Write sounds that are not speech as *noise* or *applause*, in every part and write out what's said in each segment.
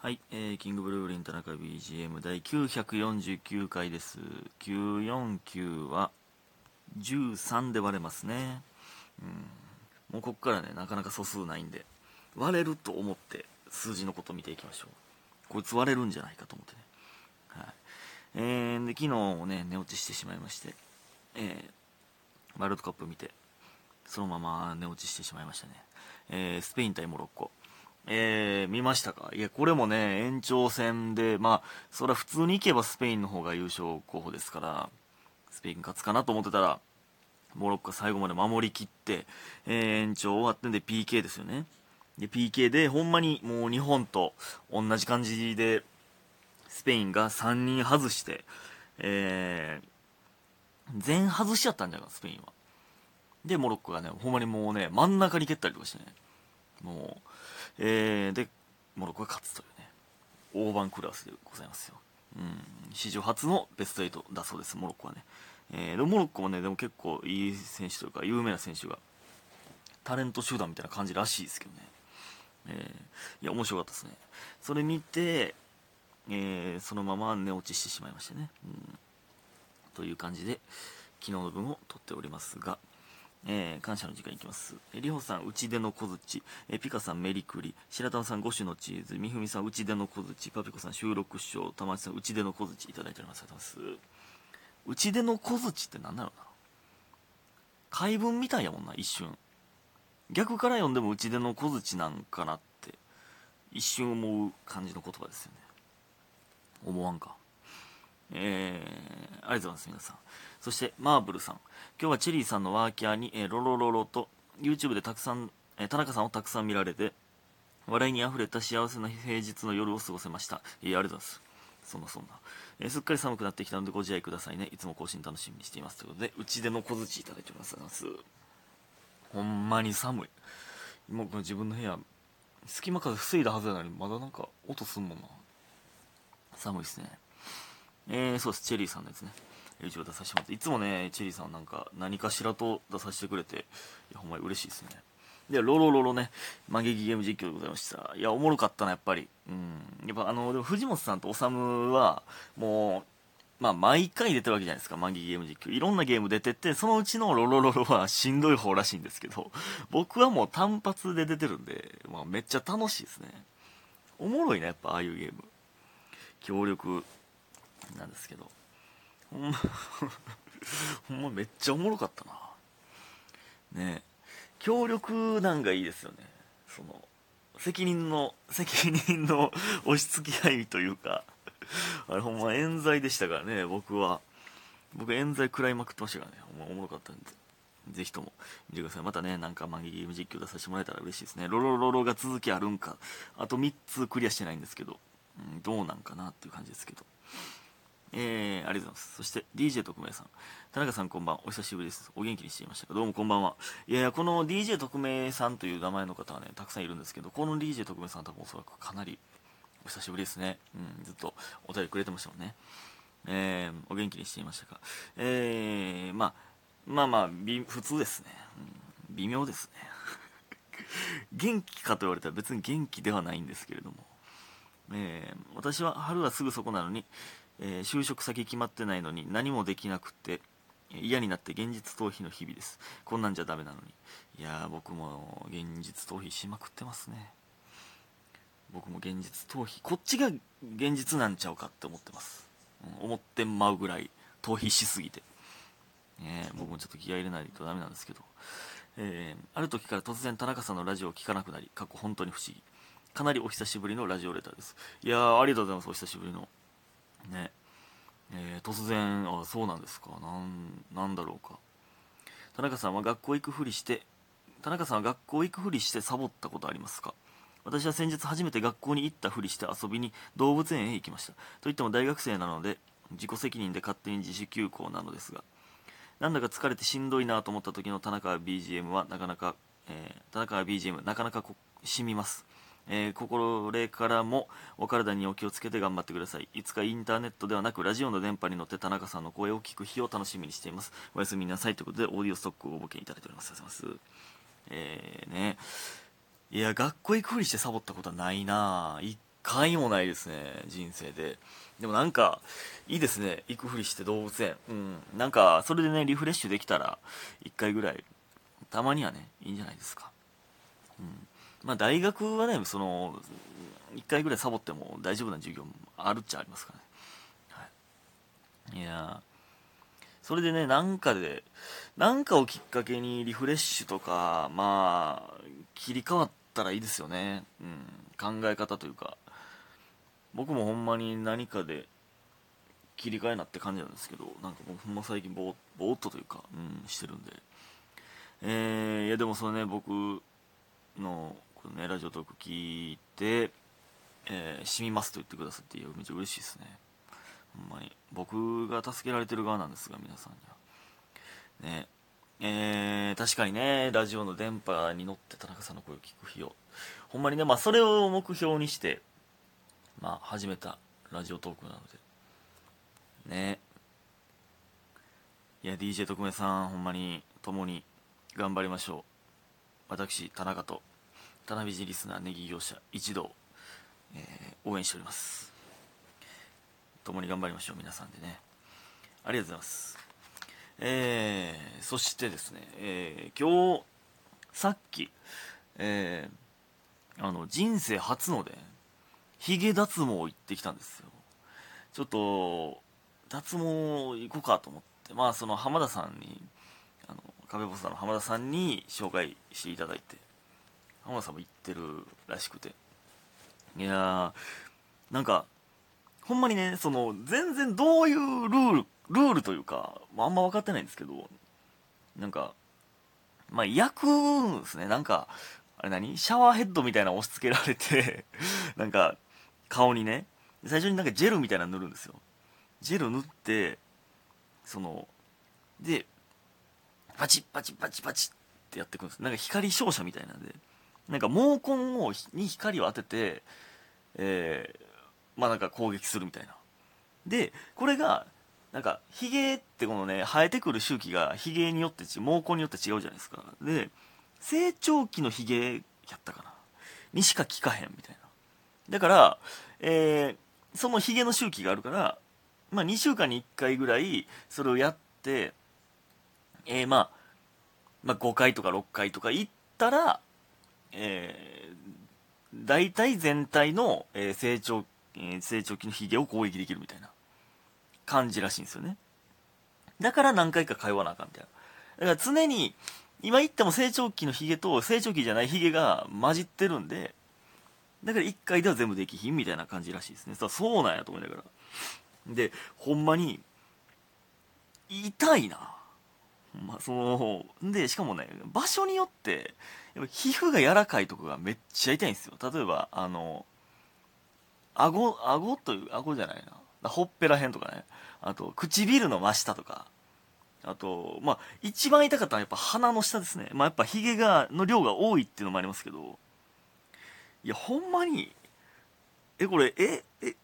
はい、えー、キングブルーリン田中 BGM 第949回です。949は13で割れますね。うん。もうこっからね、なかなか素数ないんで、割れると思って数字のこと見ていきましょう。こいつ割れるんじゃないかと思ってね。はい。えー、で、昨日ね、寝落ちしてしまいまして、えー、ワールドカップ見て、そのまま寝落ちしてしまいましたね。えー、スペイン対モロッコ。えー、見ましたか？いや、これもね、延長戦で、まあ、それは普通に行けばスペインの方が優勝候補ですから、スペイン勝つかなと思ってたら、モロッコが最後まで守りきって、えー延長終わってんで PK ですよね。で、PK で、ほんまにもう日本と同じ感じで、スペインが3人外して、えー、全外しちゃったんじゃない？か、スペインは。で、モロッコがね、ほんまにもうね、真ん中に蹴ったりとかしてね、もう、えー、で、モロッコが勝つというね、大番クラスでございますよ。うん、史上初のベスト8だそうです、モロッコはね。えー、でモロッコもね、でも結構いい選手というか、有名な選手が、タレント集団みたいな感じらしいですけどね。えー、いや、面白かったですね。それ見て、えー、そのまま寝落ちしてしまいましてね。うん、という感じで、昨日の分を撮っておりますが、えー感謝の時間いきます。えーりほさん、うちでの小槌。えーピカさん、メリクリ。白玉さん、五種のチーズ。みふみさん、うちでの小槌。パピコさん、収録賞。たまちさん、うちでの小槌いただいております。ありがとうございます。うちでの小槌って何だろうな？怪文みたいやもんな、一瞬。逆から読んでもうちでの小槌なんかなって、一瞬思う感じの言葉ですよね。思わんか？えー、ありがとうございます、皆さん。そして、マーブルさん。今日はチェリーさんのワーキャーに、えーロロロロと、YouTube でたくさん、えー田中さんをたくさん見られて、笑いに溢れた幸せな平日の夜を過ごせました。いや、ありがとうございます。そんなそんな。えーすっかり寒くなってきたのでご自愛くださいね。いつも更新楽しみにしています。ということで、うちでの小槌いただいております。ほんまに寒い。今この自分の部屋、隙間風防いだはずなのに、まだなんか音すんもんな。寒いですね。えー、そうです、チェリーさんのやつね。一応出させてもらって、いつもね、チェリーさんなんか何かしらと出させてくれて、いや、ほんまに嬉しいですね。で、ロロロロね、マゲギゲーム実況でございました。いや、おもろかったな、やっぱり。うん。やっぱあの、でも藤本さんと修は、もう、まあ、毎回出てるわけじゃないですか、マギゲーム実況。いろんなゲーム出てって、そのうちのロロロロはしんどい方らしいんですけど、僕はもう単発で出てるんで、まあ、めっちゃ楽しいですね。おもろいな、やっぱああいうゲーム。協力なんですけど。ほんま、*laughs* ほんまめっちゃおもろかったな。ねえ協力なんがいいですよね。その、責任の、責任の *laughs* 押し付け合いというか、あれほんま冤罪でしたからね、僕は。僕冤罪食らいまくってましたからね。ほんまおもろかったんで。ぜひとも見てください。またね、なんかマギゲーム実況出させてもらえたら嬉しいですね。ロロロロが続きあるんか。あと3つクリアしてないんですけど、うん、どうなんかなっていう感じですけど。えー、ありがとうございます。そして、DJ 特命さん。田中さんこんばん。お久しぶりです。お元気にしていましたか？どうもこんばんは。いやいや、この DJ 特命さんという名前の方はね、たくさんいるんですけど、この DJ 特命さん多分おそらくかなりお久しぶりですね。うん、ずっとお便りくれてましたもんね。えー、お元気にしていましたか？えー、まあ、まあまあ、普通ですね。うん、微妙ですね。*laughs* 元気かと言われたら別に元気ではないんですけれども。えー私は春はすぐそこなのに、えー就職先決まってないのに何もできなくて嫌になって現実逃避の日々です。こんなんじゃダメなのに。いやー僕も現実逃避しまくってますね。僕も現実逃避こっちが現実なんちゃうかって思ってます、うん思ってまうぐらい逃避しすぎて、ね、僕もちょっと気合入れないとダメなんですけど、えーある時から突然田中さんのラジオを聞かなくなり過去本当に不思議。かなりお久しぶりのラジオレターです。いやーありがとうございますお久しぶりの。ね。えー突然あそうなんですか。なんなんだろうか。田中さんは学校行くふりして田中さんは学校行くふりしてサボったことありますか。私は先日初めて学校に行ったふりして遊びに動物園へ行きました。といっても大学生なので自己責任で勝手に自主休校なのですがなんだか疲れてしんどいなと思った時の田中 BGM はなかなか、えー田中 BGM なかなかこ染みます、えー心れからもお体にお気をつけて頑張ってください。いつかインターネットではなくラジオの電波に乗って田中さんの声を聞く日を楽しみにしています。おやすみなさいということでオーディオストックをご募金いただいております。ありがとうございますえー、ね。いや学校行くふりしてサボったことはないな。一回もないですね人生で。でもなんかいいですね。行くふりして動物園。うん。なんかそれでねリフレッシュできたら1回ぐらい。たまにはねいいんじゃないですか。うん。まあ大学はねその1回ぐらいサボっても大丈夫な授業もあるっちゃありますからね、はい、いやそれでねなんかでなんかをきっかけにリフレッシュとかまあ切り替わったらいいですよね、うん、考え方というか。僕もほんまに何かで切り替えなって感じなんですけどなんかほんま最近ぼぼーっとというか、うん、してるんで。えー、いやでもそれね僕のこのねラジオトーク聞いてえー、染みますと言ってくださってめっちゃ嬉しいですね。ほんまに。僕が助けられてる側なんですが皆さんには。ね。えー、確かにねラジオの電波に乗って田中さんの声を聞く日を。ほんまにねまあそれを目標にしてまあ始めたラジオトークなので。ね。いや DJ 特命さんほんまに共に頑張りましょう。私田中と田辺寺リスナーネギ業者一同えー、応援しております。共に頑張りましょう皆さんでね。ありがとうございます。えー、そしてですね、えー、今日さっき、えー、あの人生初のでヒゲ脱毛行ってきたんですよ。ちょっと脱毛行こうかと思ってまあその浜田さんにあの壁ボスの浜田さんに紹介していただいて浜田さんも行ってるらしくて。いやーなんかほんまにねその全然どういうルールルールというか、まあ、あんま分かってないんですけどなんかまあ焼くんですね。なんかあれ何？シャワーヘッドみたいなの押し付けられて *laughs* なんか顔にね最初になんかジェルみたいなの塗るんですよ。ジェル塗ってそのでパチッパチッパチッパチッってやっていくんです。なんか光照射みたいなんで。なんか毛根をに光を当ててえー、まあなんか攻撃するみたいな。で、これが、なんか、ヒゲってこのね、生えてくる周期がヒゲによって毛根によって違うじゃないですか。で、成長期のヒゲやったかな。にしか効かへんみたいな。だから、えー、そのヒゲの周期があるから、まあ2週間に1回ぐらいそれをやって、えー、まあ、まあ5回とか6回とか行ったら、えー、大体全体の、えー、成長、えー、成長期のヒゲを攻撃できるみたいな感じらしいんですよね。だから何回か通わなあかんみたいな。だから常に、今言っても成長期のヒゲと成長期じゃないヒゲが混じってるんで、だから1回では全部できひんみたいな感じらしいですね。さそうなんやと思いながら。で、ほんまに、痛いな。まあ、その、で、しかもね、場所によってやっぱ、皮膚が柔らかいとこがめっちゃ痛いんですよ。例えば、あの、顎、顎という、顎じゃないな。ほっぺらへんとかね。あと、唇の真下とか。あと、まあ、一番痛かったのはやっぱ鼻の下ですね。まあ、やっぱヒゲが、の量が多いっていうのもありますけど、いや、ほんまに、え、これ、え、え、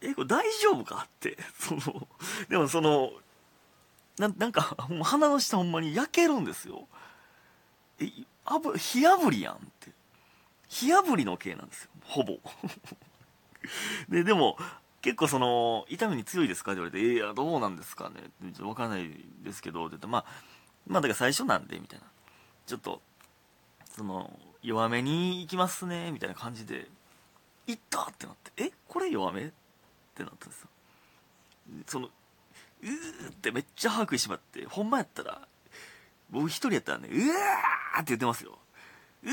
え、これ大丈夫かって、その、でもその、ななんか、*laughs* 鼻の下ほんまに焼けるんですよ。え、あぶ、火炙りやんって。火炙りの系なんですよ。ほぼ。*laughs* で、でも、結構その、痛みに強いですか？って言われて、いや、どうなんですかね？わからないですけど、って言って、まあ、まあ、だから最初なんで、みたいな。ちょっと、その、弱めに行きますね、みたいな感じで、行ったってなって、え、これ弱め？ってなったんですよ。その、うーってめっちゃ把握しまって、ほんまやったら、僕一人やったらね、うわーって言ってますよ。うわ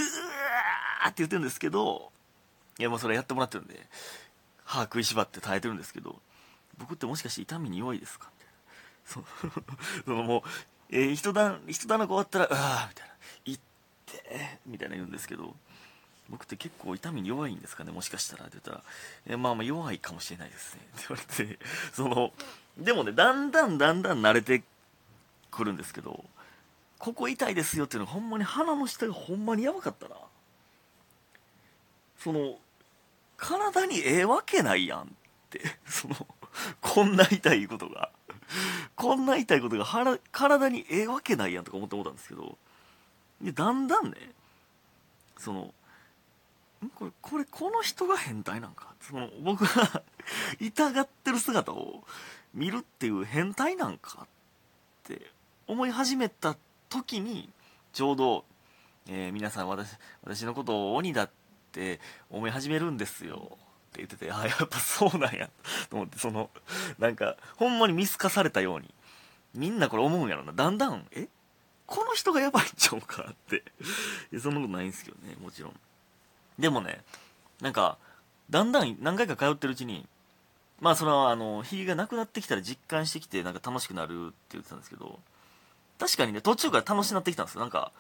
ーって言ってるんですけど、いやもうそれやってもらってるんで、歯食いしばって耐えてるんですけど、僕ってもしかして痛みに弱いですか？みたいな。そのもう、えー、一段、一段の終わったら、うわーみたいな。行って、みたいな言うんですけど、僕って結構痛みに弱いんですかねもしかしたらって言ったら、え、まあまあ弱いかもしれないですね。って言われて、その、でもね、だんだんだんだん慣れてくるんですけど、ここ痛いですよっていうのがほんまに鼻の下がほんまにやばかったな。その体にええわけないやんって。そのこんな痛いことが。こんな痛いことが腹体にええわけないやんとか思って思ったんですけど。でだんだんねそのこれこれこの人が変態なんか？その僕が *laughs* 痛がってる姿を見るっていう変態なんかって思い始めた時にちょうど、えー皆さん私私のことを鬼だって思い始めるんですよ。って言っててあやっぱそうなんや。と思ってそのなんかほんまに見透かされたように。みんなこれ思うんやろな。だんだんえ？この人がやばいんちゃうかって。そんなことないんですけどねもちろん。でもねなんかだんだん何回か通ってるうちにまあそれはあのひげがなくなってきたら実感してきてなんか楽しくなるって言ってたんですけど確かにね途中から楽しくなってきたんですよ。なんか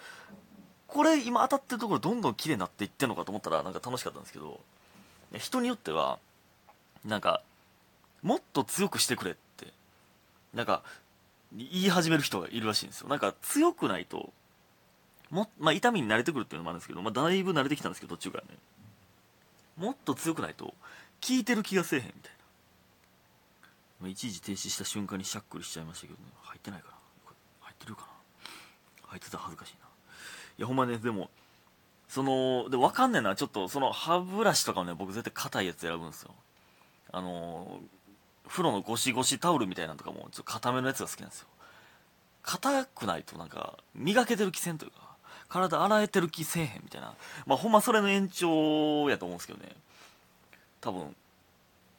これ今当たってるところどんどん綺麗になっていってんのかと思ったらなんか楽しかったんですけど人によってはなんかもっと強くしてくれってなんか言い始める人がいるらしいんですよ。なんか強くないとも、まあ、痛みに慣れてくるっていうのもあるんですけど、まあ、だいぶ慣れてきたんですけど途中からね。もっと強くないと効いてる気がせえへんみたいな、まあ、一時停止した瞬間にしゃっくりしちゃいましたけどね。入ってないかな。入ってるかな。入ってたら恥ずかしいな。いやほんまねでもそので分かんねえな。ちょっとその歯ブラシとかもね僕絶対硬いやつ選ぶんですよ。あの風呂のゴシゴシタオルみたいなのとかもちょっと硬めのやつが好きなんですよ。硬くないとなんか磨けてる気せんというか。体洗えてる気せえへんみたいな。まあほんまそれの延長やと思うんですけどね。多分。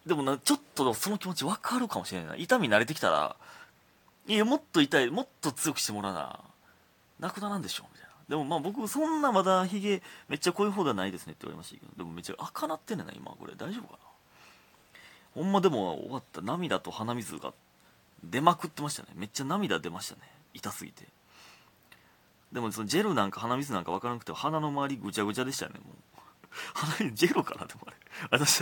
でもなちょっとその気持ち分かるかもしれないな。痛み慣れてきたらいやもっと痛いもっと強くしてもらうななくならんでしょみたいな。でもまあ僕そんなまだヒゲめっちゃ濃い方ではないですねって言われましたけどでもめっちゃ赤なってんねんな今これ。大丈夫かな？ほんまでも終わった涙と鼻水が出まくってましたね。めっちゃ涙出ましたね。痛すぎて。でもそのジェルなんか鼻水なんか分からなくて鼻の周りぐちゃぐちゃでしたよねもう。鼻にジェルかなでもあれ。私